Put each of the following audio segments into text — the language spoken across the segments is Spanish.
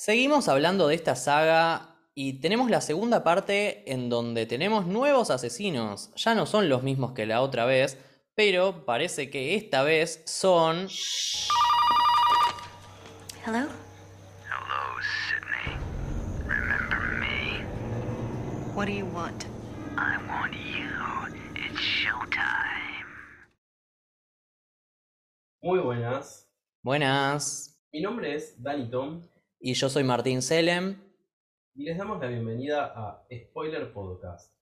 Seguimos hablando de esta saga y tenemos la segunda parte en donde tenemos nuevos asesinos. Ya no son los mismos que la otra vez, pero parece que esta vez son... Hello? Hello, Sydney. Remember me? What do you want? I want you. It's showtime. Muy buenas. Buenas. Mi nombre es Danny Tom Y yo soy Martín Selem. y les damos la bienvenida a Spoiler Podcast.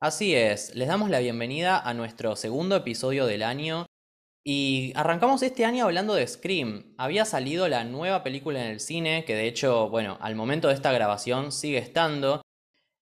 Así es, les damos la bienvenida a nuestro segundo episodio del año. Y arrancamos este año hablando de Scream. Había salido la nueva película en el cine, que de hecho, bueno, al momento de esta grabación sigue estando.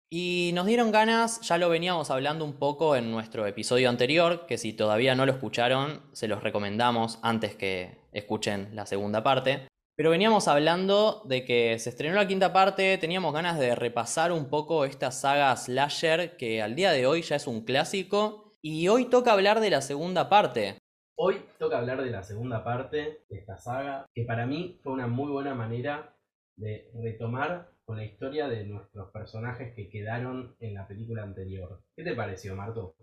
Y nos dieron ganas, ya lo veníamos hablando un poco en nuestro episodio anterior, que si todavía no lo escucharon, se los recomendamos antes que escuchen la segunda parte. Pero veníamos hablando de que se estrenó la quinta parte, teníamos ganas de repasar un poco esta saga slasher que al día de hoy ya es un clásico. Y hoy toca hablar de la segunda parte. Hoy toca hablar de la segunda parte de esta saga, que para mí fue una muy buena manera de retomar con la historia de nuestros personajes que quedaron en la película anterior. ¿Qué te pareció, Marto?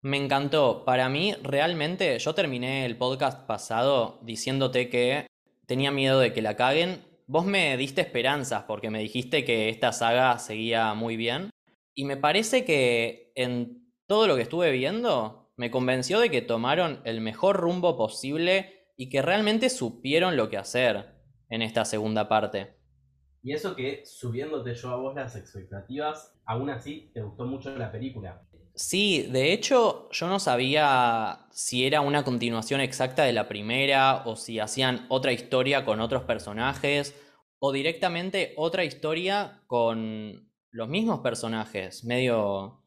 Me encantó. Para mí, realmente, yo terminé el podcast pasado diciéndote que tenía miedo de que la caguen. Vos me diste esperanzas porque me dijiste que esta saga seguía muy bien. Y me parece que en todo lo que estuve viendo, me convenció de que tomaron el mejor rumbo posible y que realmente supieron lo que hacer en esta segunda parte. Y eso que subiéndote yo a vos las expectativas, aún así te gustó mucho la película. Sí, de hecho yo no sabía si era una continuación exacta de la primera o si hacían otra historia con otros personajes o directamente otra historia con los mismos personajes, medio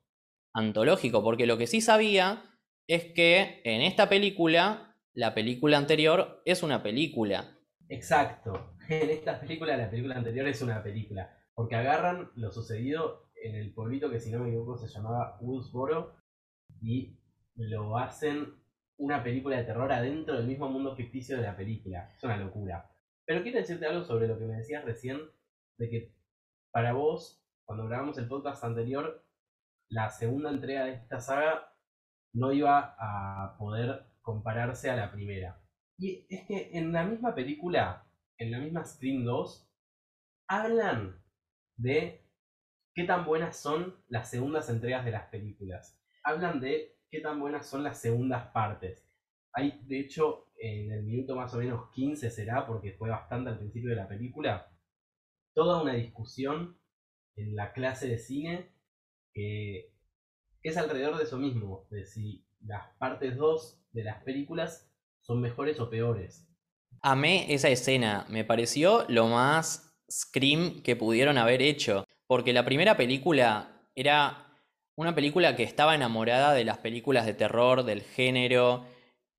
antológico, porque lo que sí sabía es que en esta película, la película anterior es una película. Exacto. En esta película, la película anterior es una película. Porque agarran lo sucedido en el pueblito que si no me equivoco se llamaba Woodsboro y lo hacen una película de terror adentro del mismo mundo ficticio de la película. Es una locura. Pero quiero decirte algo sobre lo que me decías recién, de que para vos, cuando grabamos el podcast anterior, la segunda entrega de esta saga no iba a poder compararse a la primera. Y es que en la misma película, en la misma Scream 2, hablan de qué tan buenas son las segundas entregas de las películas. Hablan de qué tan buenas son las segundas partes. Hay, de hecho, en el minuto más o menos 15 será, porque fue bastante al principio de la película, toda una discusión en la clase de cine que, es alrededor de eso mismo, de si las partes 2 de las películas son mejores o peores. Amé esa escena, me pareció lo más Scream que pudieron haber hecho, porque la primera película era una película que estaba enamorada de las películas de terror, del género,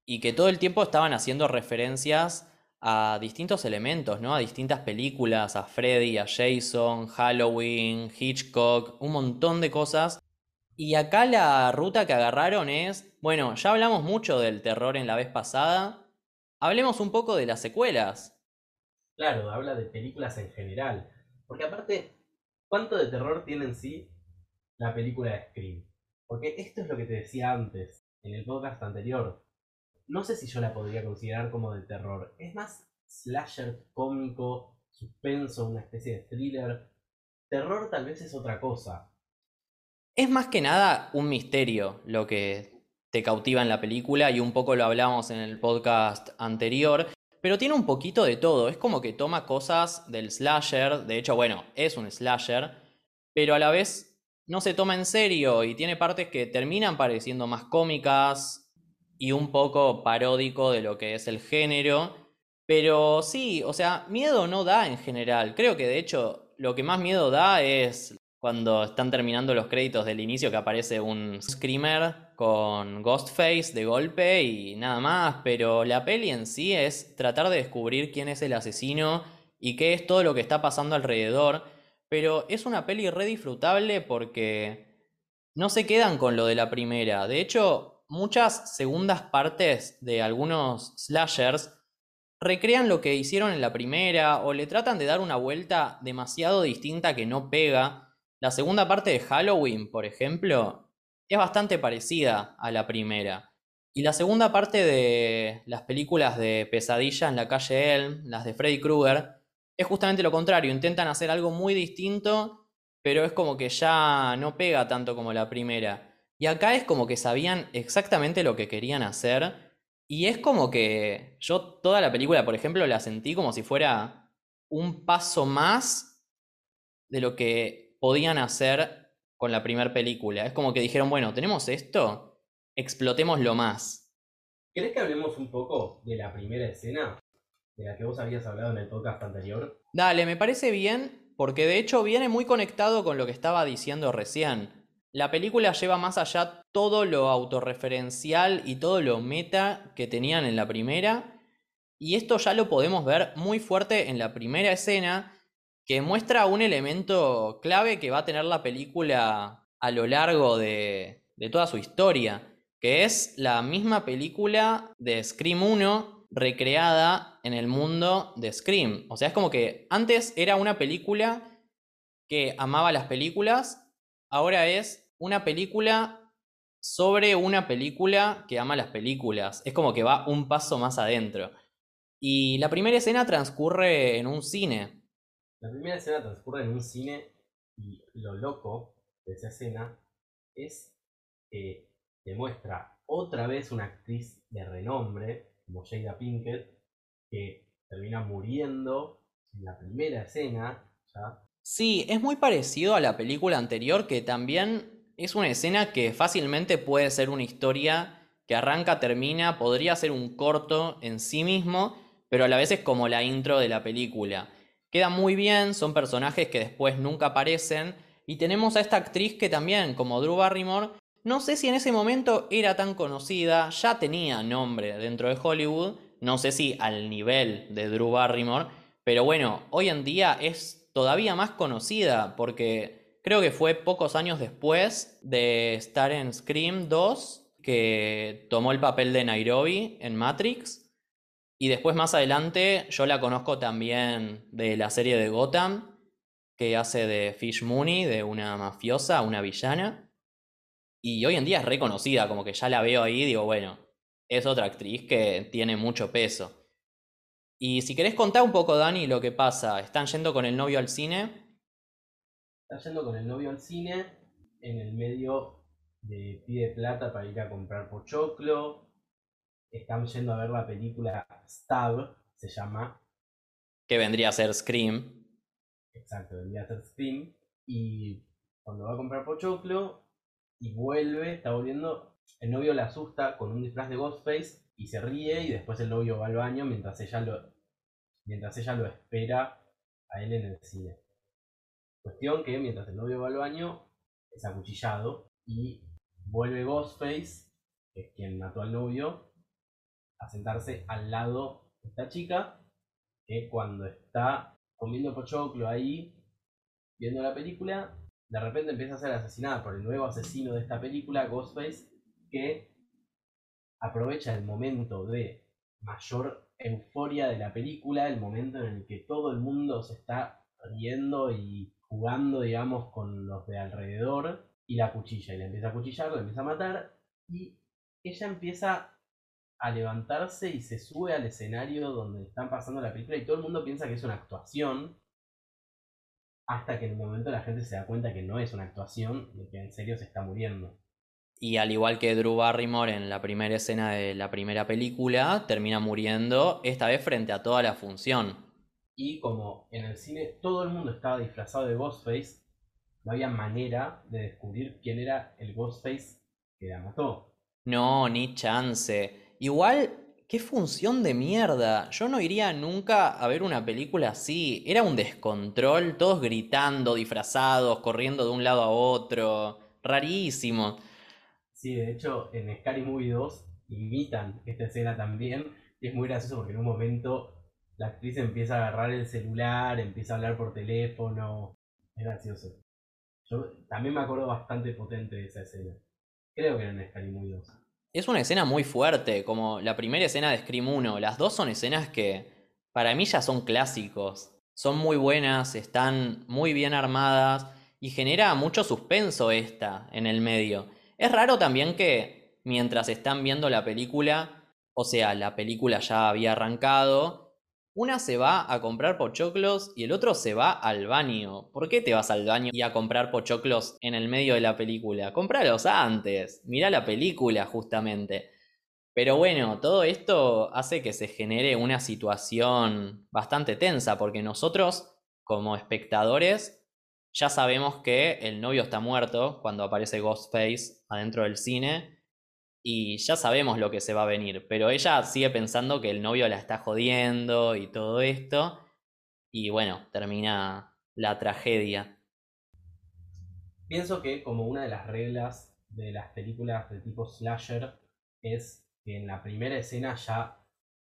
y que todo el tiempo estaban haciendo referencias a distintos elementos, ¿no? A distintas películas, a Freddy, a Jason, Halloween, Hitchcock, un montón de cosas. Y acá la ruta que agarraron es, bueno, ya hablamos mucho del terror en la vez pasada, hablemos un poco de las secuelas. Claro, habla de películas en general. Porque aparte, ¿cuánto de terror tiene en sí la película de Scream? Porque esto es lo que te decía antes, en el podcast anterior. No sé si yo la podría considerar como de terror. Es más slasher cómico, suspenso, una especie de thriller. Terror tal vez es otra cosa. Es más que nada un misterio lo que te cautiva en la película y un poco lo hablamos en el podcast anterior, pero tiene un poquito de todo, es como que toma cosas del slasher, de hecho, bueno, es un slasher, pero a la vez no se toma en serio. Y tiene partes que terminan pareciendo más cómicas y un poco paródico de lo que es el género, pero sí, o sea, miedo no da en general, creo que de hecho lo que más miedo da es cuando están terminando los créditos del inicio que aparece un screamer con Ghostface de golpe y nada más, pero la peli en sí es tratar de descubrir quién es el asesino y qué es todo lo que está pasando alrededor, pero es una peli re disfrutable porque no se quedan con lo de la primera, de hecho muchas segundas partes de algunos slashers recrean lo que hicieron en la primera o le tratan de dar una vuelta demasiado distinta que no pega. La segunda parte de Halloween, por ejemplo, es bastante parecida a la primera. Y la segunda parte de las películas de Pesadilla en la calle Elm, las de Freddy Krueger, es justamente lo contrario. Intentan hacer algo muy distinto, pero es como que ya no pega tanto como la primera. Y acá es como que sabían exactamente lo que querían hacer y es como que yo toda la película, por ejemplo, la sentí como si fuera un paso más de lo que podían hacer con la primera película. Es como que dijeron, bueno, tenemos esto, explotémoslo más. ¿Querés que hablemos un poco de la primera escena? De la que vos habías hablado en el podcast anterior. Dale, me parece bien, porque de hecho viene muy conectado con lo que estaba diciendo recién. La película lleva más allá todo lo autorreferencial y todo lo meta que tenían en la primera. Y esto ya lo podemos ver muy fuerte en la primera escena, que muestra un elemento clave que va a tener la película a lo largo de, toda su historia, que es la misma película de Scream 1 recreada en el mundo de Scream. O sea, es como que antes era una película que amaba las películas, ahora es una película sobre una película que ama las películas. Es como que va un paso más adentro. Y la primera escena transcurre en un cine. La primera escena transcurre en un cine y lo loco de esa escena es que demuestra otra vez una actriz de renombre, como Jada Pinkett, que termina muriendo en la primera escena. Sí, es muy parecido a la película anterior que también es una escena que fácilmente puede ser una historia que arranca, termina, podría ser un corto en sí mismo, pero a la vez es como la intro de la película. Queda muy bien, son personajes que después nunca aparecen, y tenemos a esta actriz que también, como Drew Barrymore, no sé si en ese momento era tan conocida, ya tenía nombre dentro de Hollywood, no sé si al nivel de Drew Barrymore, pero bueno, hoy en día es todavía más conocida porque Creo que fue pocos años después de estar en Scream 2 que tomó el papel de Nairobi en Matrix. Y después más adelante yo la conozco también de la serie de Gotham, que hace de Fish Mooney, de una mafiosa, una villana. Y hoy en día es reconocida, como que ya la veo ahí y digo, bueno, es otra actriz que tiene mucho peso. Y si querés contar un poco, Dani, lo que pasa, están yendo con el novio al cine Está yendo con el novio al cine, en el medio de pide plata para ir a comprar pochoclo. Están yendo a ver la película Stab, se llama. Que vendría a ser Scream. Exacto, vendría a ser Scream. Y cuando va a comprar pochoclo y vuelve, está volviendo, el novio la asusta con un disfraz de Ghostface y se ríe y después el novio va al baño mientras ella lo, mientras ella lo espera a él en el cine. Cuestión que mientras el novio va al baño, es acuchillado y vuelve Ghostface, que es quien mató al novio, a sentarse al lado de esta chica, que cuando está comiendo pochoclo ahí, viendo la película, de repente empieza a ser asesinada por el nuevo asesino de esta película, Ghostface, que aprovecha el momento de mayor euforia de la película, el momento en el que todo el mundo se está riendo y jugando, digamos, con los de alrededor y la cuchilla. Y le empieza a cuchillar, le empieza a matar y ella empieza a levantarse y se sube al escenario donde están pasando la película y todo el mundo piensa que es una actuación hasta que en un momento la gente se da cuenta que no es una actuación y que en serio se está muriendo. Y al igual que Drew Barrymore en la primera escena de la primera película, termina muriendo, esta vez frente a toda la función. Y como en el cine todo el mundo estaba disfrazado de Ghostface, no había manera de descubrir quién era el Ghostface que la mató. No, ni chance. Igual, qué función de mierda. Yo no iría nunca a ver una película así. Era un descontrol, todos gritando, disfrazados, corriendo de un lado a otro. Rarísimo. Sí, de hecho, en Scary Movie 2 imitan esta escena también. Y es muy gracioso porque en un momento la actriz empieza a agarrar el celular, empieza a hablar por teléfono. Es gracioso. Yo también me acuerdo bastante potente de esa escena. Creo que era en Scary Movie 2. Es una escena muy fuerte, como la primera escena de Scream 1. Las dos son escenas que para mí ya son clásicos. Son muy buenas, están muy bien armadas y genera mucho suspenso esta en el medio. Es raro también que mientras están viendo la película, o sea, la película ya había arrancado, una se va a comprar pochoclos y el otro se va al baño. ¿Por qué te vas al baño y a comprar pochoclos en el medio de la película? Cómpralos antes. Mira la película justamente. Pero bueno, todo esto hace que se genere una situación bastante tensa porque nosotros, como espectadores, ya sabemos que el novio está muerto cuando aparece Ghostface adentro del cine y ya sabemos lo que se va a venir, pero ella sigue pensando que el novio la está jodiendo y todo esto, y bueno, termina la tragedia. Pienso que como una de las reglas de las películas de tipo slasher es que en la primera escena ya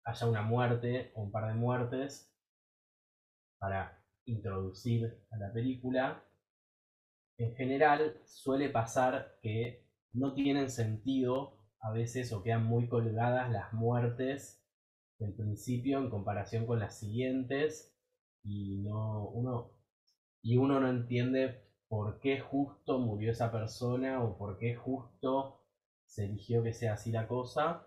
haya una muerte o un par de muertes para introducir a la película. En general suele pasar que no tienen sentido a veces o quedan muy colgadas las muertes del principio en comparación con las siguientes y no uno y uno no entiende por qué justo murió esa persona o por qué justo se eligió que sea así la cosa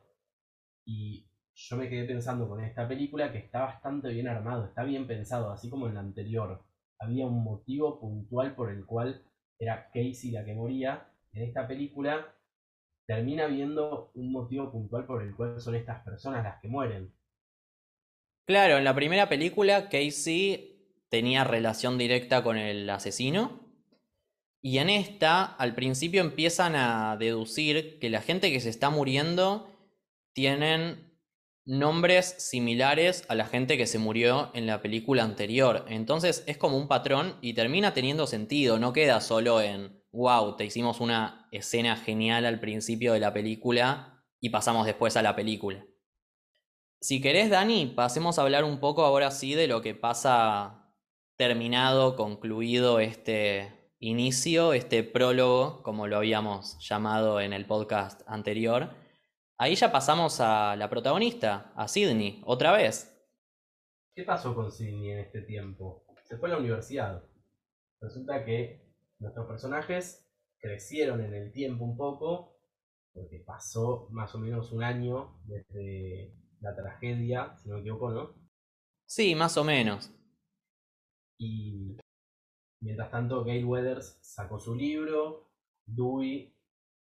y yo me quedé pensando con esta película que está bastante bien armado, está bien pensado, así como en la anterior. Había un motivo puntual por el cual era Casey la que moría. En esta película termina viendo un motivo puntual por el cual son estas personas las que mueren. Claro, en la primera película Casey tenía relación directa con el asesino. Y en esta, al principio empiezan a deducir que la gente que se está muriendo tienen nombres similares a la gente que se murió en la película anterior. Entonces es como un patrón y termina teniendo sentido, no queda solo en wow, te hicimos una escena genial al principio de la película y pasamos después a la película. Si querés, Dani, pasemos a hablar un poco ahora sí de lo que pasa terminado, concluido este inicio, este prólogo, como lo habíamos llamado en el podcast anterior. Ahí ya pasamos a la protagonista, a Sidney, otra vez. ¿Qué pasó con Sidney en este tiempo? Se fue a la universidad. Resulta que Nuestros personajes crecieron en el tiempo un poco, porque pasó más o menos un año desde la tragedia, si no me equivoco, ¿no? Sí, más o menos. Y mientras tanto, Gail Weathers sacó su libro, Dewey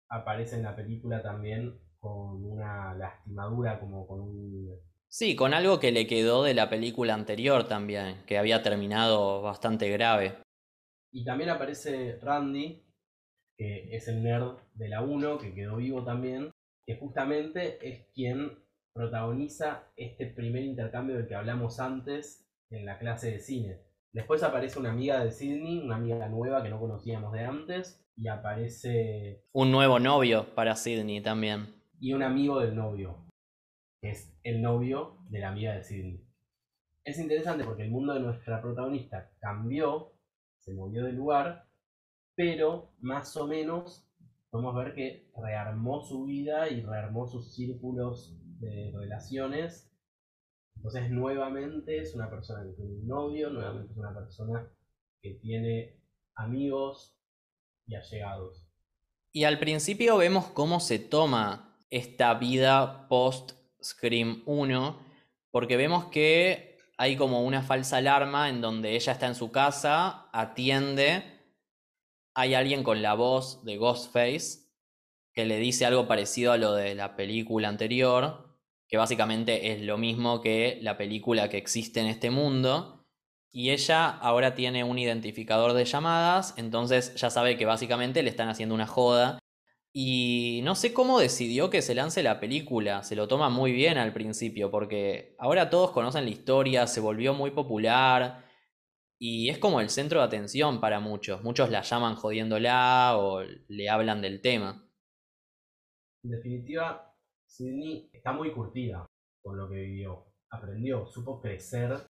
aparece en la película también con una lastimadura, como con un... Sí, con algo que le quedó de la película anterior también, que había terminado bastante grave. Y también aparece Randy, que es el nerd de la 1, que quedó vivo también, que justamente es quien protagoniza este primer intercambio del que hablamos antes en la clase de cine. Después aparece una amiga de Sidney, una amiga nueva que no conocíamos de antes, y aparece... Un nuevo novio para Sidney también. Y un amigo del novio, que es el novio de la amiga de Sidney. Es interesante porque el mundo de nuestra protagonista cambió se movió del lugar, pero más o menos podemos ver que rearmó su vida y rearmó sus círculos de relaciones. Entonces nuevamente es una persona que tiene un novio, nuevamente es una persona que tiene amigos y allegados. Y al principio vemos cómo se toma esta vida post Scream 1, porque vemos que hay como una falsa alarma en donde ella está en su casa, atiende, hay alguien con la voz de Ghostface que le dice algo parecido a lo de la película anterior, que básicamente es lo mismo que la película que existe en este mundo. Y ella ahora tiene un identificador de llamadas, entonces ya sabe que básicamente le están haciendo una joda y no sé cómo decidió que se lance la película, se lo toma muy bien al principio, porque ahora todos conocen la historia, se volvió muy popular y es como el centro de atención para muchos. Muchos la llaman jodiéndola o le hablan del tema. En definitiva, Sidney está muy curtida con lo que vivió. Aprendió, supo crecer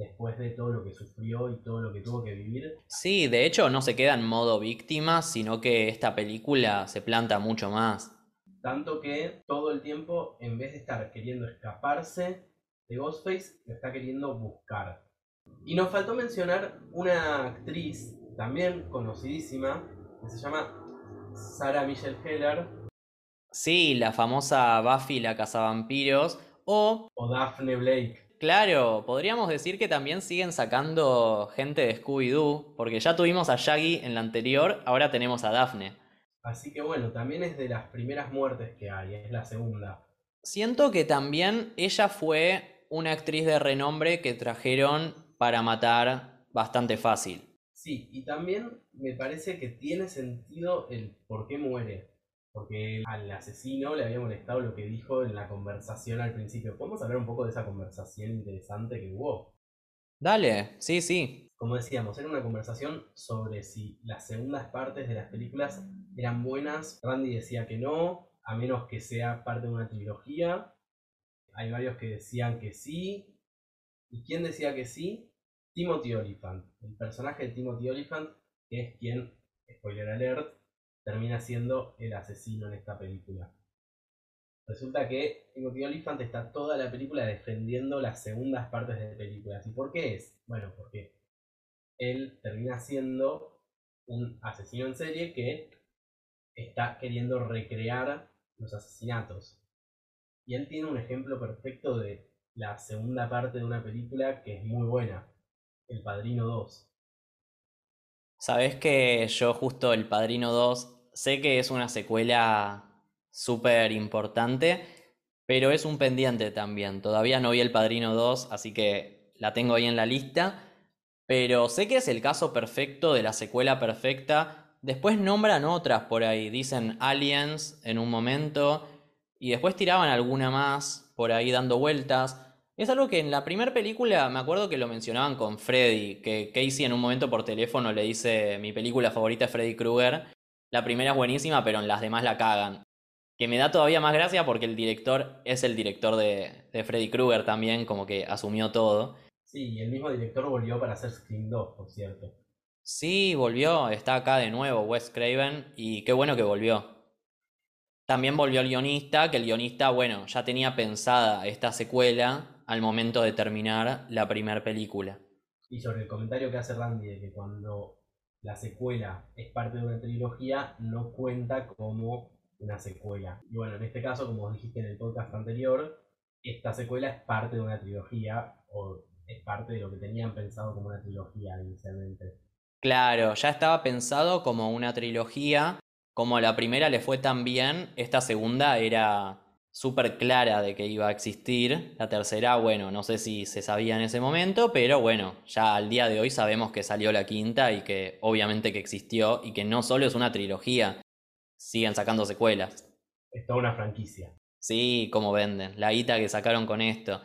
después de todo lo que sufrió y todo lo que tuvo que vivir. Sí, de hecho no se queda en modo víctima, sino que esta película se planta mucho más. Tanto que todo el tiempo, en vez de estar queriendo escaparse de Ghostface, lo está queriendo buscar. Y nos faltó mencionar una actriz, también conocidísima, que se llama Sarah Michelle Gellar Sí, la famosa Buffy la cazavampiros. O, o Daphne Blake. Claro, podríamos decir que también siguen sacando gente de Scooby-Doo, porque ya tuvimos a Shaggy en la anterior, ahora tenemos a Daphne. Así que bueno, también es de las primeras muertes que hay, es la segunda. Siento que también ella fue una actriz de renombre que trajeron para matar bastante fácil. Sí, y también me parece que tiene sentido el por qué muere. Porque al asesino le había molestado lo que dijo en la conversación al principio. ¿Podemos hablar un poco de esa conversación interesante que hubo? Dale, sí, sí. Como decíamos, era una conversación sobre si las segundas partes de las películas eran buenas. Randy decía que no, a menos que sea parte de una trilogía. Hay varios que decían que sí. ¿Y quién decía que sí? Timothy Olyphant. El personaje de Timothy Olyphant, que es quien, spoiler alert, termina siendo el asesino en esta película. Resulta que Timothy Olyphant está toda la película defendiendo las segundas partes de películas. ¿Y por qué es? Bueno, porque él termina siendo un asesino en serie que está queriendo recrear los asesinatos. Y él tiene un ejemplo perfecto de la segunda parte de una película que es muy buena, El Padrino 2. Sabes que yo justo El Padrino 2 sé que es una secuela súper importante, pero es un pendiente también. Todavía no vi El Padrino 2, así que la tengo ahí en la lista. Pero sé que es el caso perfecto de la secuela perfecta. Después nombran otras por ahí. Dicen Aliens en un momento. Y después tiraban alguna más por ahí dando vueltas. Es algo que en la primera película me acuerdo que lo mencionaban con Freddy. Que Casey en un momento por teléfono le dice mi película favorita es Freddy Krueger. La primera es buenísima, pero en las demás la cagan. Que me da todavía más gracia porque el director es el director de, de Freddy Krueger también, como que asumió todo. Sí, y el mismo director volvió para hacer Scream 2, por cierto. Sí, volvió, está acá de nuevo Wes Craven y qué bueno que volvió. También volvió el guionista, que el guionista, bueno, ya tenía pensada esta secuela al momento de terminar la primera película. Y sobre el comentario que hace Randy de que cuando la secuela es parte de una trilogía, no cuenta como una secuela. Y bueno, en este caso, como dijiste en el podcast anterior, esta secuela es parte de una trilogía o es parte de lo que tenían pensado como una trilogía inicialmente. Claro, ya estaba pensado como una trilogía. Como la primera le fue tan bien, esta segunda era súper clara de que iba a existir. La tercera, bueno, no sé si se sabía en ese momento, pero bueno, ya al día de hoy sabemos que salió la quinta y que obviamente que existió y que no solo es una trilogía, siguen sacando secuelas. Es toda una franquicia. Sí, como venden, la guita que sacaron con esto.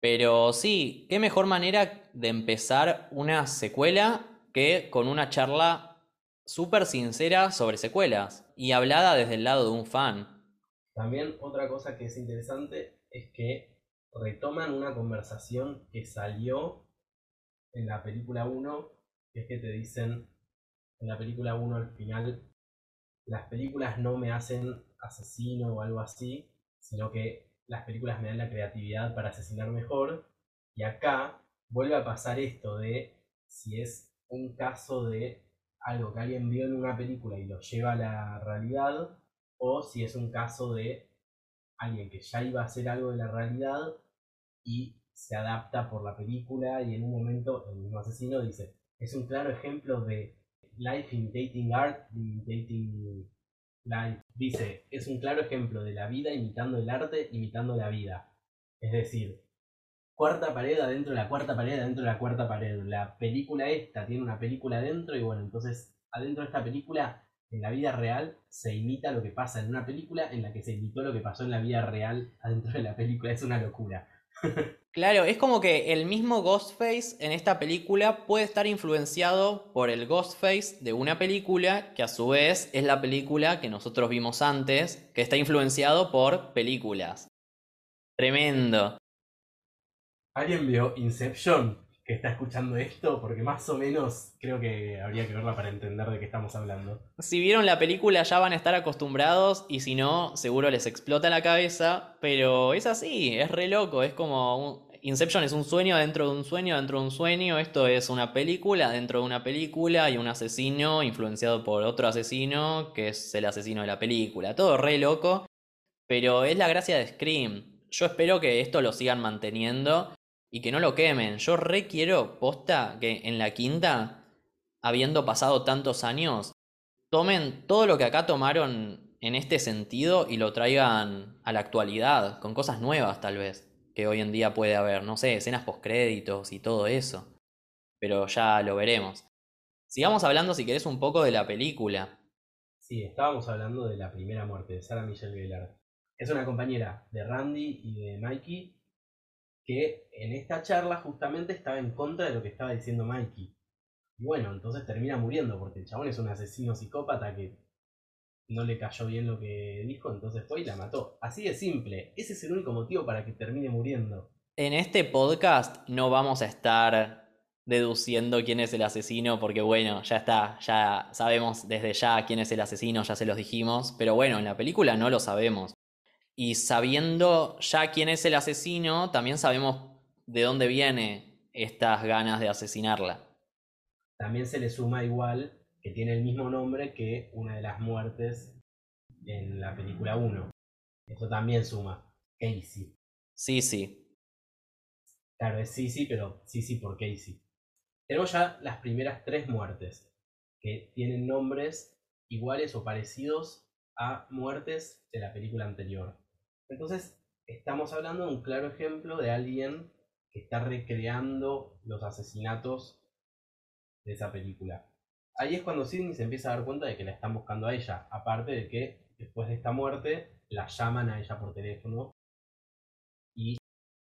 Pero sí, qué mejor manera de empezar una secuela que con una charla súper sincera sobre secuelas y hablada desde el lado de un fan. También otra cosa que es interesante es que retoman una conversación que salió en la película 1, que es que te dicen en la película 1 al final, las películas no me hacen asesino o algo así, sino que las películas me dan la creatividad para asesinar mejor. Y acá vuelve a pasar esto de si es un caso de algo que alguien vio en una película y lo lleva a la realidad, o si es un caso de alguien que ya iba a hacer algo de la realidad y se adapta por la película y en un momento el mismo asesino dice, es un claro ejemplo de life imitating art, imitating life. Dice, es un claro ejemplo de la vida imitando el arte, imitando la vida. Es decir, cuarta pared adentro de la cuarta pared adentro de la cuarta pared. La película esta tiene una película adentro y bueno, entonces adentro de esta película, en la vida real, se imita lo que pasa en una película en la que se imitó lo que pasó en la vida real adentro de la película. Es una locura. Claro, es como que el mismo Ghostface en esta película puede estar influenciado por el Ghostface de una película que a su vez es la película que nosotros vimos antes, que está influenciado por películas. Tremendo. ¿Alguien vio Inception? Que está escuchando esto, porque más o menos creo que habría que verla para entender de qué estamos hablando. Si vieron la película ya van a estar acostumbrados y si no, seguro les explota la cabeza, pero es así, es re loco, es como un... Inception es un sueño dentro de un sueño dentro de un sueño, esto es una película dentro de una película y un asesino influenciado por otro asesino que es el asesino de la película, todo re loco, pero es la gracia de Scream. Yo espero que esto lo sigan manteniendo y que no lo quemen. Yo re quiero, posta, que en la quinta, habiendo pasado tantos años, tomen todo lo que acá tomaron en este sentido y lo traigan a la actualidad, con cosas nuevas tal vez, que hoy en día puede haber, no sé, escenas postcréditos y todo eso. Pero ya lo veremos. Sigamos hablando, si querés, un poco de la película. Sí, estábamos hablando de la primera muerte de Sarah Michelle Gellar. Es una compañera de Randy y de Mikey que en esta charla justamente estaba en contra de lo que estaba diciendo Mikey. Y bueno, entonces termina muriendo porque el chabón es un asesino psicópata que no le cayó bien lo que dijo, entonces fue y la mató. Así de simple. Ese es el único motivo para que termine muriendo. En este podcast no vamos a estar deduciendo quién es el asesino porque bueno, ya está, ya sabemos desde ya quién es el asesino, ya se los dijimos, pero bueno, en la película no lo sabemos. Y sabiendo ya quién es el asesino, también sabemos de dónde viene estas ganas de asesinarla. También se le suma igual que tiene el mismo nombre que una de las muertes en la película 1. Eso también suma. Casey. Sí, sí. Claro, es Sisi, pero Sisi por Casey. Tenemos ya las primeras tres muertes, que tienen nombres iguales o parecidos a muertes de la película anterior. Entonces, estamos hablando de un claro ejemplo de alguien que está recreando los asesinatos de esa película. Ahí es cuando Sidney se empieza a dar cuenta de que la están buscando a ella, aparte de que después de esta muerte la llaman a ella por teléfono y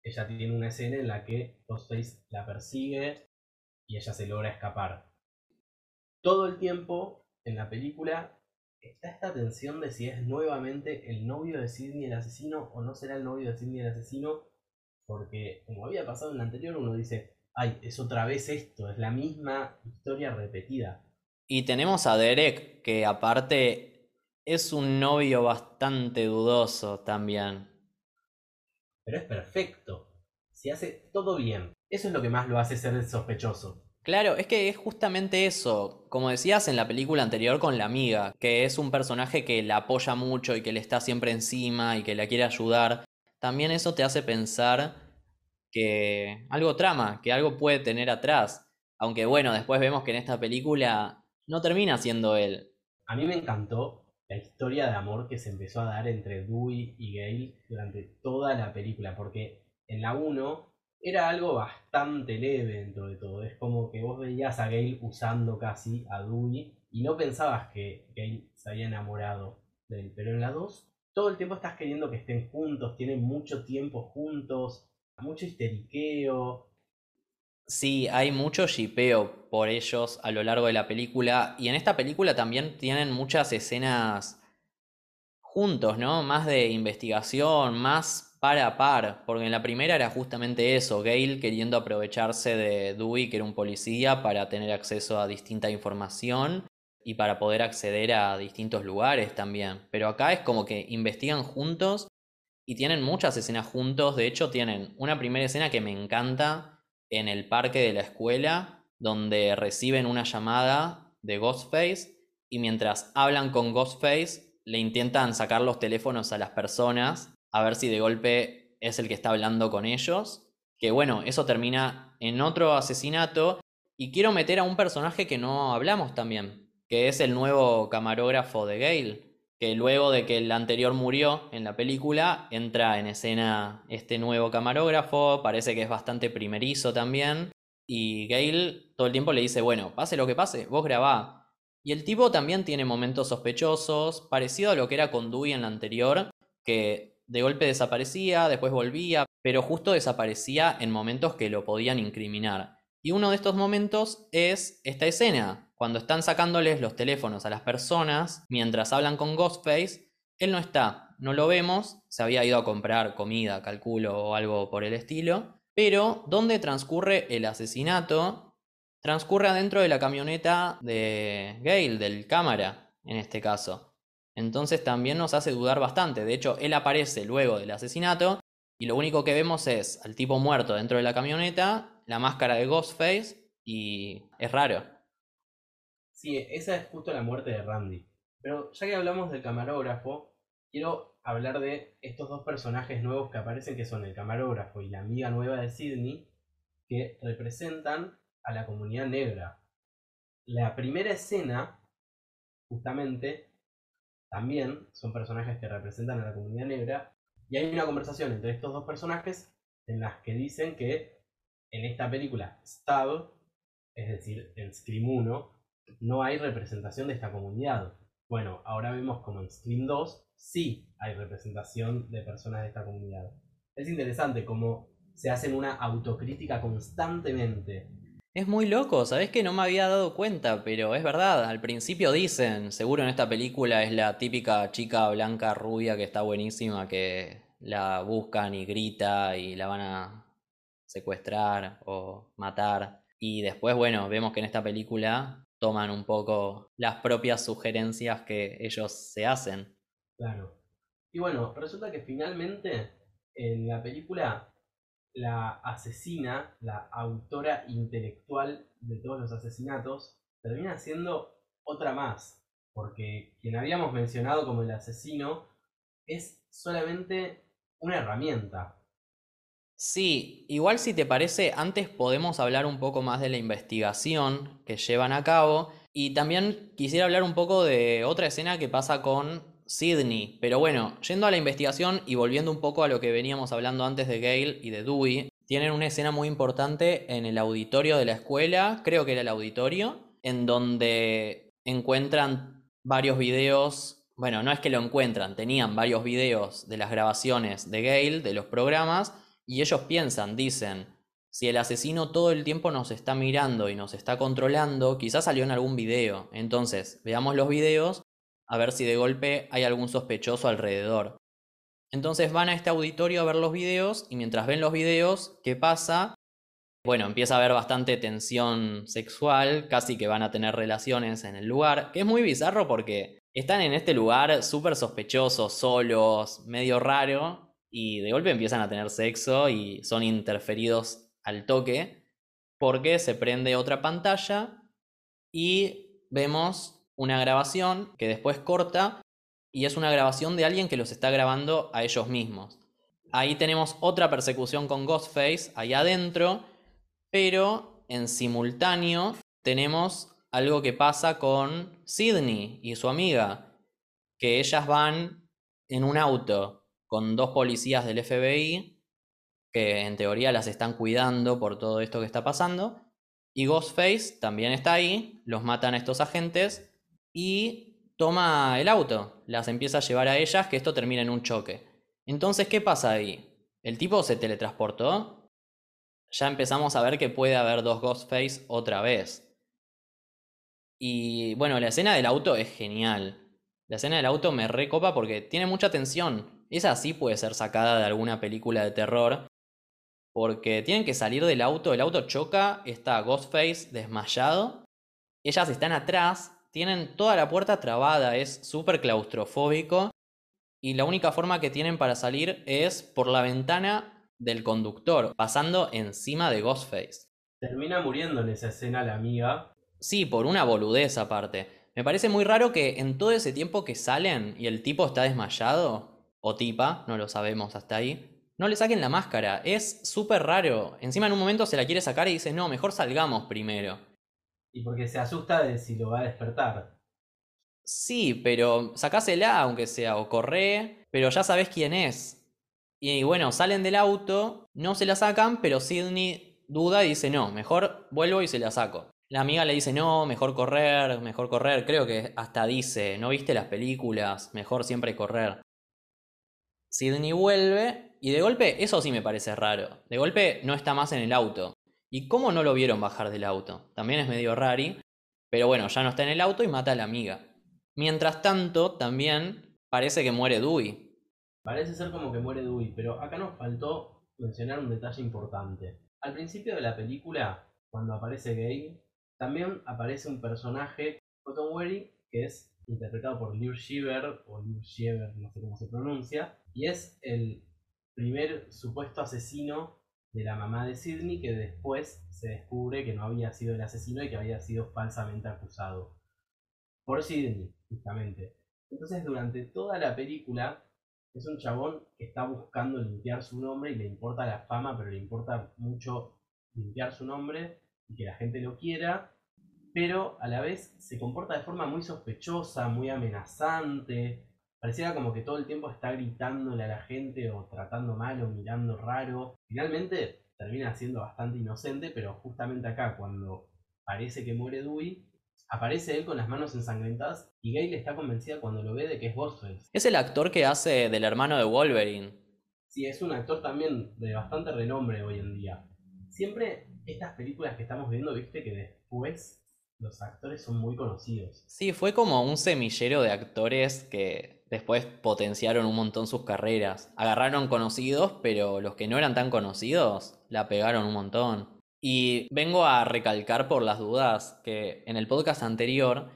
ella tiene una escena en la que Ghostface la persigue y ella se logra escapar. Todo el tiempo en la película está esta tensión de si es nuevamente el novio de Sidney el asesino o no será el novio de Sidney el asesino, porque como había pasado en la anterior, uno dice, ay, es otra vez esto, es la misma historia repetida. Y tenemos a Derek, que aparte es un novio bastante dudoso también. Pero es perfecto, se hace todo bien. Eso es lo que más lo hace ser sospechoso. Claro, es que es justamente eso, como decías en la película anterior con la amiga, que es un personaje que la apoya mucho y que le está siempre encima y que la quiere ayudar, también eso te hace pensar que algo trama, que algo puede tener atrás. Aunque bueno, después vemos que en esta película no termina siendo él. A mí me encantó la historia de amor que se empezó a dar entre Dewey y Gale durante toda la película, porque en la 1 era algo bastante leve dentro de todo. Es como que vos veías a Gale usando casi a Dewey y no pensabas que Gale se había enamorado de él. Pero en la 2, todo el tiempo estás queriendo que estén juntos, tienen mucho tiempo juntos, mucho histeriqueo. Sí, hay mucho shipeo por ellos a lo largo de la película. Y en esta película también tienen muchas escenas juntos, ¿no? Más de investigación, más par a par. Porque en la primera era justamente eso, Gale queriendo aprovecharse de Dewey, que era un policía, para tener acceso a distinta información y para poder acceder a distintos lugares también. Pero acá es como que investigan juntos y tienen muchas escenas juntos. De hecho, tienen una primera escena que me encanta en el parque de la escuela, donde reciben una llamada de Ghostface y mientras hablan con Ghostface le intentan sacar los teléfonos a las personas a ver si de golpe es el que está hablando con ellos. Que bueno, eso termina en otro asesinato y quiero meter a un personaje que no hablamos también, que es el nuevo camarógrafo de Gale, que luego de que el anterior murió en la película, entra en escena este nuevo camarógrafo, parece que es bastante primerizo también, y Gale todo el tiempo le dice, bueno, pase lo que pase, vos grabá. Y el tipo también tiene momentos sospechosos, parecido a lo que era con Dewey en la anterior, que de golpe desaparecía, después volvía, pero justo desaparecía en momentos que lo podían incriminar. Y uno de estos momentos es esta escena, cuando están sacándoles los teléfonos a las personas mientras hablan con Ghostface, él no está, no lo vemos, se había ido a comprar comida, calculo, o algo por el estilo, Pero donde transcurre el asesinato, transcurre adentro de la camioneta de Gale, del cámara, en este caso. Entonces también nos hace dudar bastante. De hecho, él aparece luego del asesinato y lo único que vemos es al tipo muerto dentro de la camioneta, la máscara de Ghostface y es raro. Sí, esa es justo la muerte de Randy. Pero ya que hablamos del camarógrafo, quiero hablar de estos dos personajes nuevos que aparecen, que son el camarógrafo y la amiga nueva de Sidney, que representan a la comunidad negra. La primera escena, justamente, también son personajes que representan a la comunidad negra, y hay una conversación entre estos dos personajes en las que dicen que en esta película Stab, es decir, en Scream 1, no hay representación de esta comunidad. Bueno, ahora vemos como en Scream 2 sí hay representación de personas de esta comunidad. Es interesante cómo se hacen una autocrítica constantemente. Es muy loco, sabes que no me había dado cuenta, pero es verdad, al principio dicen, seguro en esta película es la típica chica blanca rubia que está buenísima, que la buscan y grita y la van a secuestrar o matar. Y después, bueno, vemos que en esta película toman un poco las propias sugerencias que ellos se hacen. Claro. Y bueno, resulta que finalmente en la película la asesina, la autora intelectual de todos los asesinatos, termina siendo otra más. Porque quien habíamos mencionado como el asesino es solamente una herramienta. Sí, igual si te parece, antes podemos hablar un poco más de la investigación que llevan a cabo y también quisiera hablar un poco de otra escena que pasa con Sidney. Pero bueno, yendo a la investigación y volviendo un poco a lo que veníamos hablando antes de Gale y de Dewey, tienen una escena muy importante en el auditorio de la escuela, creo que era el auditorio, en donde encuentran varios videos, bueno, no es que lo encuentran, tenían varios videos de las grabaciones de Gale, de los programas, y ellos piensan, dicen, si el asesino todo el tiempo nos está mirando y nos está controlando, quizás salió en algún video. Entonces, veamos los videos a ver si de golpe hay algún sospechoso alrededor. Entonces van a este auditorio a ver los videos y mientras ven los videos, ¿qué pasa? Bueno, empieza a haber bastante tensión sexual, casi que van a tener relaciones en el lugar, que es muy bizarro porque están en este lugar súper sospechosos, solos, medio raro, y de golpe empiezan a tener sexo y son interferidos al toque porque se prende otra pantalla y vemos una grabación que después corta y es una grabación de alguien que los está grabando a ellos mismos. Ahí tenemos otra persecución con Ghostface ahí adentro, pero en simultáneo tenemos algo que pasa con Sidney y su amiga, que ellas van en un auto con dos policías del FBI que en teoría las están cuidando por todo esto que está pasando. Y Ghostface también está ahí, los matan a estos agentes y toma el auto, las empieza a llevar a ellas, que esto termina en un choque. Entonces, ¿qué pasa ahí? ¿El tipo se teletransportó? Ya empezamos a ver que puede haber dos Ghostface otra vez. Y bueno, la escena del auto es genial. La escena del auto me recopa porque tiene mucha tensión. Esa sí puede ser sacada de alguna película de terror. Porque tienen que salir del auto, el auto choca, está Ghostface desmayado. Ellas están atrás, tienen toda la puerta trabada, es súper claustrofóbico. Y la única forma que tienen para salir es por la ventana del conductor, pasando encima de Ghostface. Termina muriendo en esa escena la amiga. Sí, por una boludez aparte. Me parece muy raro que en todo ese tiempo que salen y el tipo está desmayado, o tipa, no lo sabemos hasta ahí, no le saquen la máscara. Es súper raro. Encima en un momento se la quiere sacar y dice, no, mejor salgamos primero. Y porque se asusta de si lo va a despertar. Sí, pero sacásela aunque sea, o corre, pero ya sabes quién es. Y bueno, salen del auto, no se la sacan, pero Sidney duda y dice, no, mejor vuelvo y se la saco. La amiga le dice, no, mejor correr, mejor correr. Creo que hasta dice, ¿no viste las películas? Mejor siempre correr. Sidney vuelve y de golpe, eso sí me parece raro. De golpe no está más en el auto. ¿Y cómo no lo vieron bajar del auto? También es medio rari. Pero bueno, ya no está en el auto y mata a la amiga. Mientras tanto, también parece que muere Dewey. Parece ser como que muere Dewey, pero acá nos faltó mencionar un detalle importante. Al principio de la película, cuando aparece Gay, también aparece un personaje, Cotton Weary, que es interpretado por Liu Shiver, o Liu Shiver, no sé cómo se pronuncia, y es el primer supuesto asesino de la mamá de Sidney, que después se descubre que no había sido el asesino y que había sido falsamente acusado por Sidney, justamente. Entonces, durante toda la película, es un chabón que está buscando limpiar su nombre y le importa la fama, pero le importa mucho limpiar su nombre y que la gente lo quiera, pero a la vez se comporta de forma muy sospechosa, muy amenazante. Pareciera como que todo el tiempo está gritándole a la gente o tratando mal o mirando raro. Finalmente termina siendo bastante inocente, pero justamente acá, cuando parece que muere Dewey, aparece él con las manos ensangrentadas y Gale está convencida cuando lo ve de que es Ghostface. Es el actor que hace del hermano de Wolverine. Sí, es un actor también de bastante renombre hoy en día. Siempre estas películas que estamos viendo, viste que después los actores son muy conocidos. Sí, fue como un semillero de actores que después potenciaron un montón sus carreras. Agarraron conocidos, pero los que no eran tan conocidos la pegaron un montón. Y vengo a recalcar por las dudas que en el podcast anterior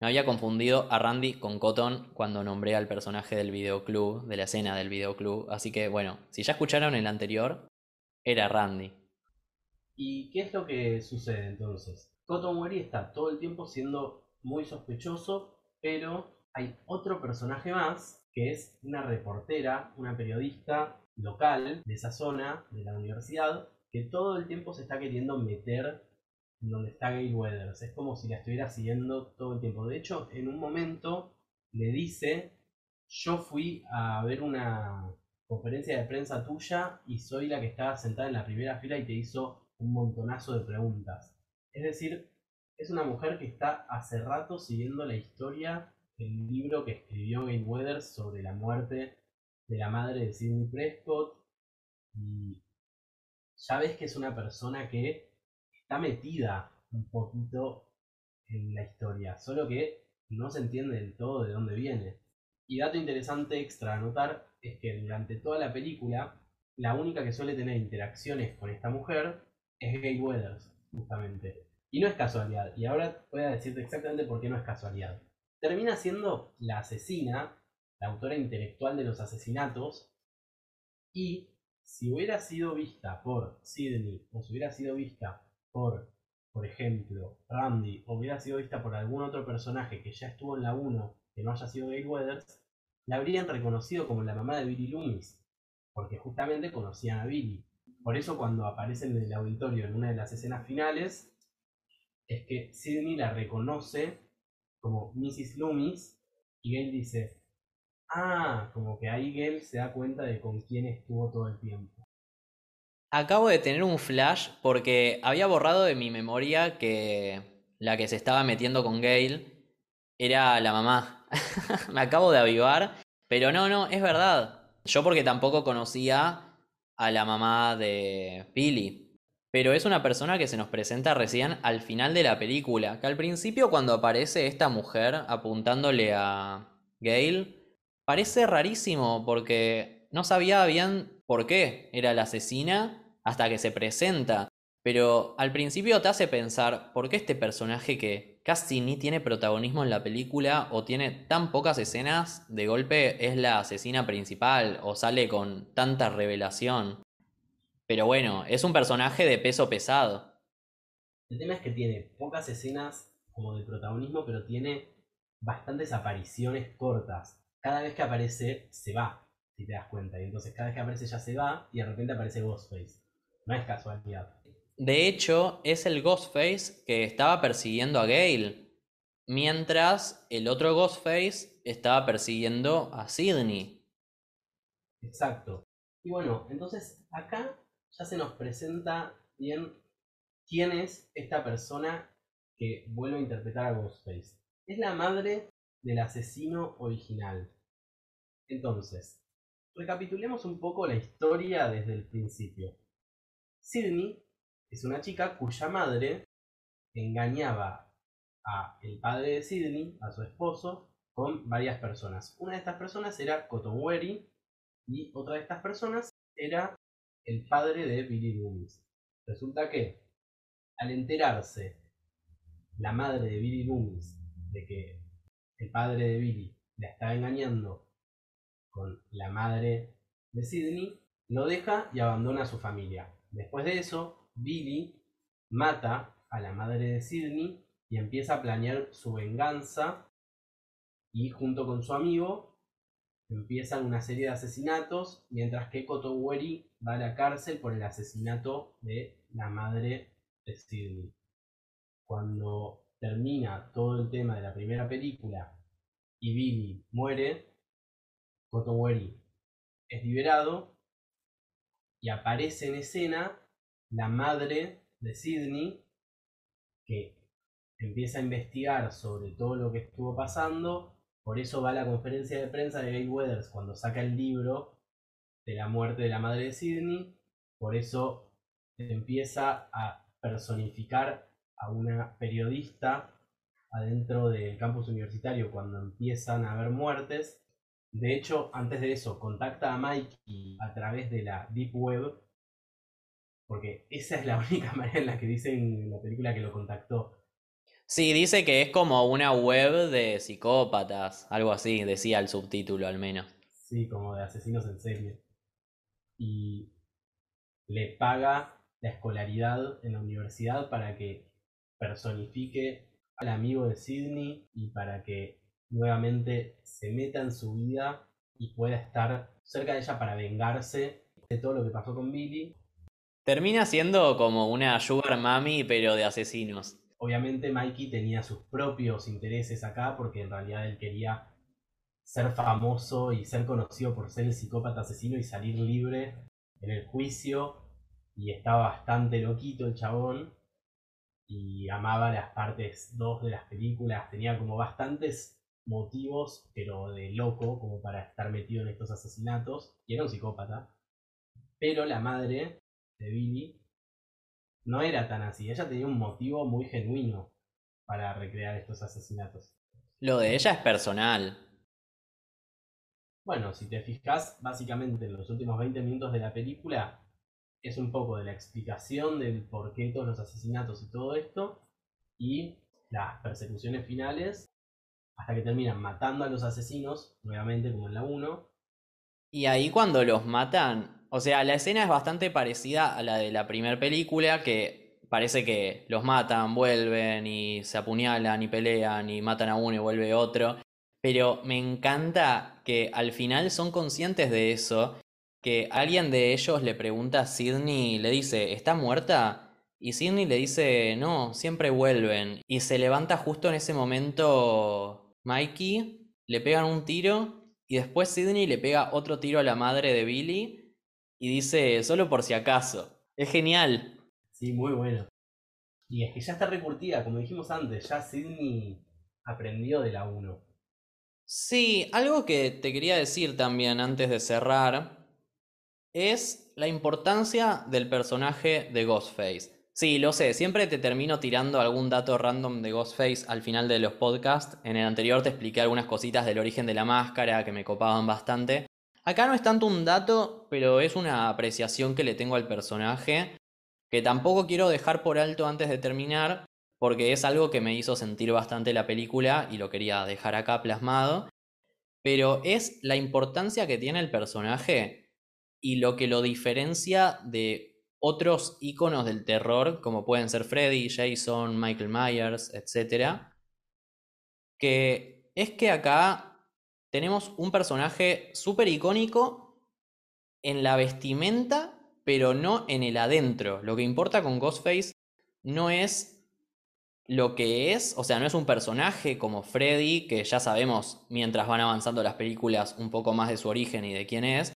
me había confundido a Randy con Cotton cuando nombré al personaje del videoclub, de la escena del videoclub. Así que bueno, si ya escucharon el anterior, era Randy. ¿Y qué es lo que sucede entonces? Cotton Weary está todo el tiempo siendo muy sospechoso, pero hay otro personaje más que es una reportera, una periodista local de esa zona, de la universidad, que todo el tiempo se está queriendo meter donde está Gail Weathers. Es como si la estuviera siguiendo todo el tiempo. De hecho, en un momento le dice, yo fui a ver una conferencia de prensa tuya y soy la que estaba sentada en la primera fila y te hizo un montonazo de preguntas. Es decir, es una mujer que está hace rato siguiendo la historia del libro que escribió Gail Weathers sobre la muerte de la madre de Sidney Prescott y ya ves que es una persona que está metida un poquito en la historia, solo que no se entiende del todo de dónde viene. Y dato interesante extra a notar es que durante toda la película, la única que suele tener interacciones con esta mujer es Gay Weathers, justamente. Y no es casualidad, y ahora voy a decirte exactamente por qué no es casualidad. Termina siendo la asesina, la autora intelectual de los asesinatos, y si hubiera sido vista por Sidney o si hubiera sido vista por, por ejemplo, Randy o hubiera sido vista por algún otro personaje que ya estuvo en la 1 que no haya sido Gail Weathers, la habrían reconocido como la mamá de Billy Loomis, porque justamente conocían a Billy. Por eso cuando aparecen en el auditorio en una de las escenas finales, es que Sidney la reconoce como Mrs. Loomis y Gail dice, Ah, como que ahí Gale se da cuenta de con quién estuvo todo el tiempo. Acabo de tener un flash porque había borrado de mi memoria que la que se estaba metiendo con Gale era la mamá. Me acabo de avivar, pero no, no, es verdad. Yo porque tampoco conocía a la mamá de Billy. Pero es una persona que se nos presenta recién al final de la película. Que al principio cuando aparece esta mujer apuntándole a Gale, Parece rarísimo porque no sabía bien por qué era la asesina hasta que se presenta. Pero al principio te hace pensar por qué este personaje que casi ni tiene protagonismo en la película o tiene tan pocas escenas de golpe es la asesina principal o sale con tanta revelación. Pero bueno, es un personaje de peso pesado. El tema es que tiene pocas escenas como de protagonismo, pero tiene bastantes apariciones cortas cada vez que aparece se va, si te das cuenta. Y entonces cada vez que aparece ya se va y de repente aparece Ghostface. No es casualidad. De hecho, es el Ghostface que estaba persiguiendo a Gale. Mientras el otro Ghostface estaba persiguiendo a Sidney. Exacto. Y bueno, entonces acá ya se nos presenta bien quién es esta persona que vuelve a interpretar a Ghostface. Es la madre del asesino original. Entonces, recapitulemos un poco la historia desde el principio. Sidney es una chica cuya madre engañaba a el padre de Sidney, a su esposo, con varias personas. Una de estas personas era Cotton Weary y otra de estas personas era el padre de Billy Loomis. Resulta que al enterarse la madre de Billy Loomis de que el padre de Billy la está engañando con la madre de Sidney, lo deja y abandona a su familia. Después de eso, Billy mata a la madre de Sidney y empieza a planear su venganza y junto con su amigo empiezan una serie de asesinatos mientras que Kotoweri va a la cárcel por el asesinato de la madre de Sidney. Cuando termina todo el tema de la primera película y Billy muere, Kotoweri es liberado y aparece en escena la madre de Sidney que empieza a investigar sobre todo lo que estuvo pasando. Por eso va a la conferencia de prensa de Gay Weathers cuando saca el libro de la muerte de la madre de Sidney. Por eso empieza a personificar a una periodista adentro del campus universitario cuando empiezan a haber muertes. De hecho, antes de eso, contacta a Mikey a través de la Deep Web, porque esa es la única manera en la que dicen en la película que lo contactó. Sí, dice que es como una web de psicópatas, algo así, decía el subtítulo al menos. Sí, como de asesinos en serie. Y le paga la escolaridad en la universidad para que personifique al amigo de Sidney y para que nuevamente se meta en su vida y pueda estar cerca de ella para vengarse de todo lo que pasó con Billy. Termina siendo como una sugar mami, pero de asesinos. Obviamente Mikey tenía sus propios intereses acá porque en realidad él quería ser famoso y ser conocido por ser el psicópata asesino y salir libre en el juicio y estaba bastante loquito el chabón y amaba las partes 2 de las películas, tenía como bastantes motivos, pero de loco, como para estar metido en estos asesinatos, y era un psicópata. Pero la madre de Billy no era tan así, ella tenía un motivo muy genuino para recrear estos asesinatos. Lo de ella es personal. Bueno, si te fijas, básicamente en los últimos 20 minutos de la película es un poco de la explicación del por qué todos los asesinatos y todo esto, y las persecuciones finales, hasta que terminan matando a los asesinos, nuevamente como en la 1. Y ahí cuando los matan, o sea, la escena es bastante parecida a la de la primera película, que parece que los matan, vuelven y se apuñalan y pelean y matan a uno y vuelve otro. Pero me encanta que al final son conscientes de eso que alguien de ellos le pregunta a Sidney, le dice, ¿está muerta? Y Sidney le dice, no, siempre vuelven. Y se levanta justo en ese momento Mikey, le pegan un tiro y después Sidney le pega otro tiro a la madre de Billy y dice, solo por si acaso. Es genial. Sí, muy bueno. Y es que ya está recurtida, como dijimos antes, ya Sidney aprendió de la 1. Sí, algo que te quería decir también antes de cerrar es la importancia del personaje de Ghostface. Sí, lo sé, siempre te termino tirando algún dato random de Ghostface al final de los podcasts. En el anterior te expliqué algunas cositas del origen de la máscara que me copaban bastante. Acá no es tanto un dato, pero es una apreciación que le tengo al personaje, que tampoco quiero dejar por alto antes de terminar, porque es algo que me hizo sentir bastante la película y lo quería dejar acá plasmado. Pero es la importancia que tiene el personaje y lo que lo diferencia de otros iconos del terror, como pueden ser Freddy, Jason, Michael Myers, etc. Que es que acá tenemos un personaje súper icónico en la vestimenta, pero no en el adentro. Lo que importa con Ghostface no es lo que es, o sea, no es un personaje como Freddy, que ya sabemos mientras van avanzando las películas un poco más de su origen y de quién es,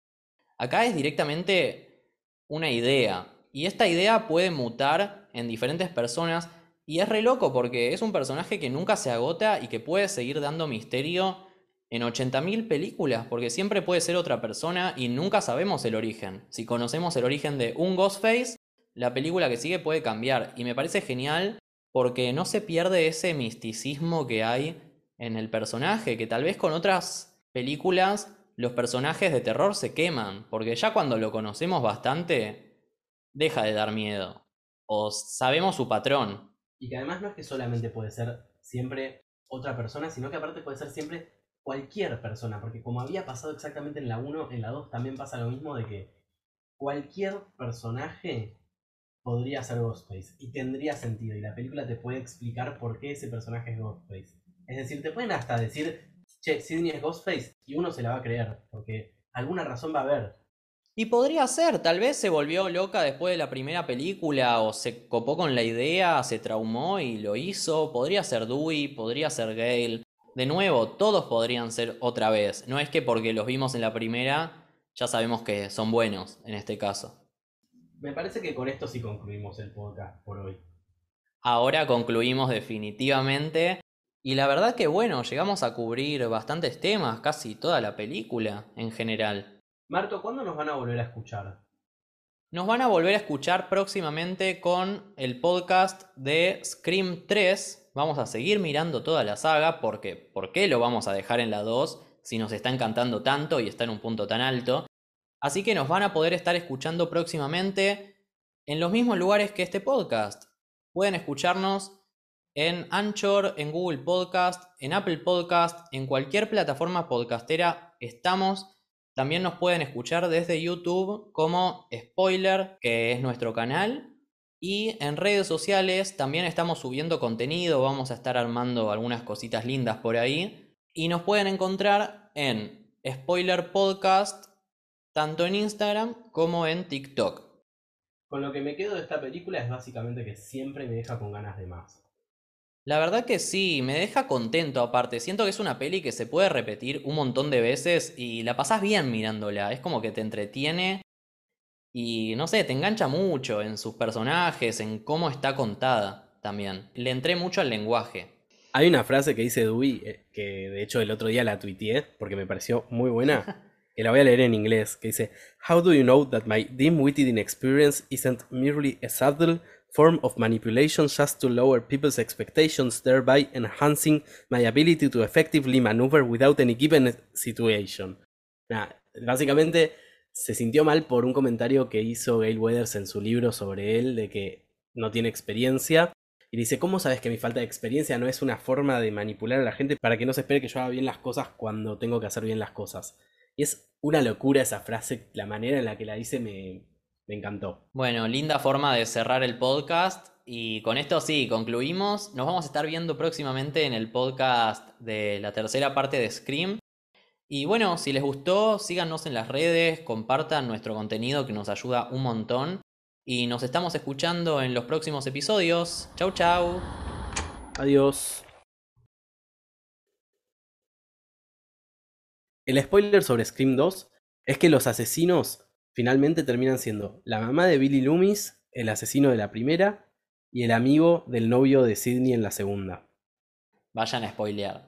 Acá es directamente una idea. Y esta idea puede mutar en diferentes personas. Y es re loco porque es un personaje que nunca se agota y que puede seguir dando misterio en 80.000 películas. Porque siempre puede ser otra persona y nunca sabemos el origen. Si conocemos el origen de un Ghostface, la película que sigue puede cambiar. Y me parece genial porque no se pierde ese misticismo que hay en el personaje. Que tal vez con otras películas los personajes de terror se queman, porque ya cuando lo conocemos bastante, deja de dar miedo. O sabemos su patrón. Y que además no es que solamente puede ser siempre otra persona, sino que aparte puede ser siempre cualquier persona, porque como había pasado exactamente en la 1, en la 2 también pasa lo mismo de que cualquier personaje podría ser Ghostface y tendría sentido y la película te puede explicar por qué ese personaje es Ghostface. Es decir, te pueden hasta decir, che, Sidney es Ghostface y uno se la va a creer, porque alguna razón va a haber. Y podría ser, tal vez se volvió loca después de la primera película o se copó con la idea, se traumó y lo hizo. Podría ser Dewey, podría ser Gale. De nuevo, todos podrían ser otra vez. No es que porque los vimos en la primera ya sabemos que son buenos en este caso. Me parece que con esto sí concluimos el podcast por hoy. Ahora concluimos definitivamente. Y la verdad que bueno, llegamos a cubrir bastantes temas, casi toda la película en general. Marto, ¿cuándo nos van a volver a escuchar? Nos van a volver a escuchar próximamente con el podcast de Scream 3. Vamos a seguir mirando toda la saga porque ¿por qué lo vamos a dejar en la 2 si nos está encantando tanto y está en un punto tan alto? Así que nos van a poder estar escuchando próximamente en los mismos lugares que este podcast. Pueden escucharnos en Anchor, en Google Podcast, en Apple Podcast, en cualquier plataforma podcastera estamos. También nos pueden escuchar desde YouTube como Spoiler, que es nuestro canal. Y en redes sociales también estamos subiendo contenido, vamos a estar armando algunas cositas lindas por ahí. Y nos pueden encontrar en Spoiler Podcast tanto en Instagram como en TikTok. Con lo que me quedo de esta película es básicamente que siempre me deja con ganas de más. La verdad que sí, me deja contento aparte. Siento que es una peli que se puede repetir un montón de veces y la pasás bien mirándola. Es como que te entretiene y no sé, te engancha mucho en sus personajes, en cómo está contada también. Le entré mucho al lenguaje. Hay una frase que dice Dewey, eh, que de hecho el otro día la tuiteé porque me pareció muy buena. que la voy a leer en inglés, que dice, How do you know that my dim-witted inexperience isn't merely a subtle form of manipulation just to lower people's expectations, thereby enhancing my ability to effectively maneuver without any given situation? Básicamente se sintió mal por un comentario que hizo Gail Weathers en su libro sobre él, de que no tiene experiencia. Y dice, ¿cómo sabes que mi falta de experiencia no es una forma de manipular a la gente para que no se espere que yo haga bien las cosas cuando tengo que hacer bien las cosas? Y es una locura esa frase, la manera en la que la dice me, me encantó. Bueno, linda forma de cerrar el podcast. Y con esto sí, concluimos. Nos vamos a estar viendo próximamente en el podcast de la tercera parte de Scream. Y bueno, si les gustó, síganos en las redes, compartan nuestro contenido que nos ayuda un montón. Y nos estamos escuchando en los próximos episodios. Chau, chau. Adiós. El spoiler sobre Scream 2 es que los asesinos finalmente terminan siendo la mamá de Billy Loomis, el asesino de la primera, y el amigo del novio de Sidney en la segunda. Vayan a spoilear.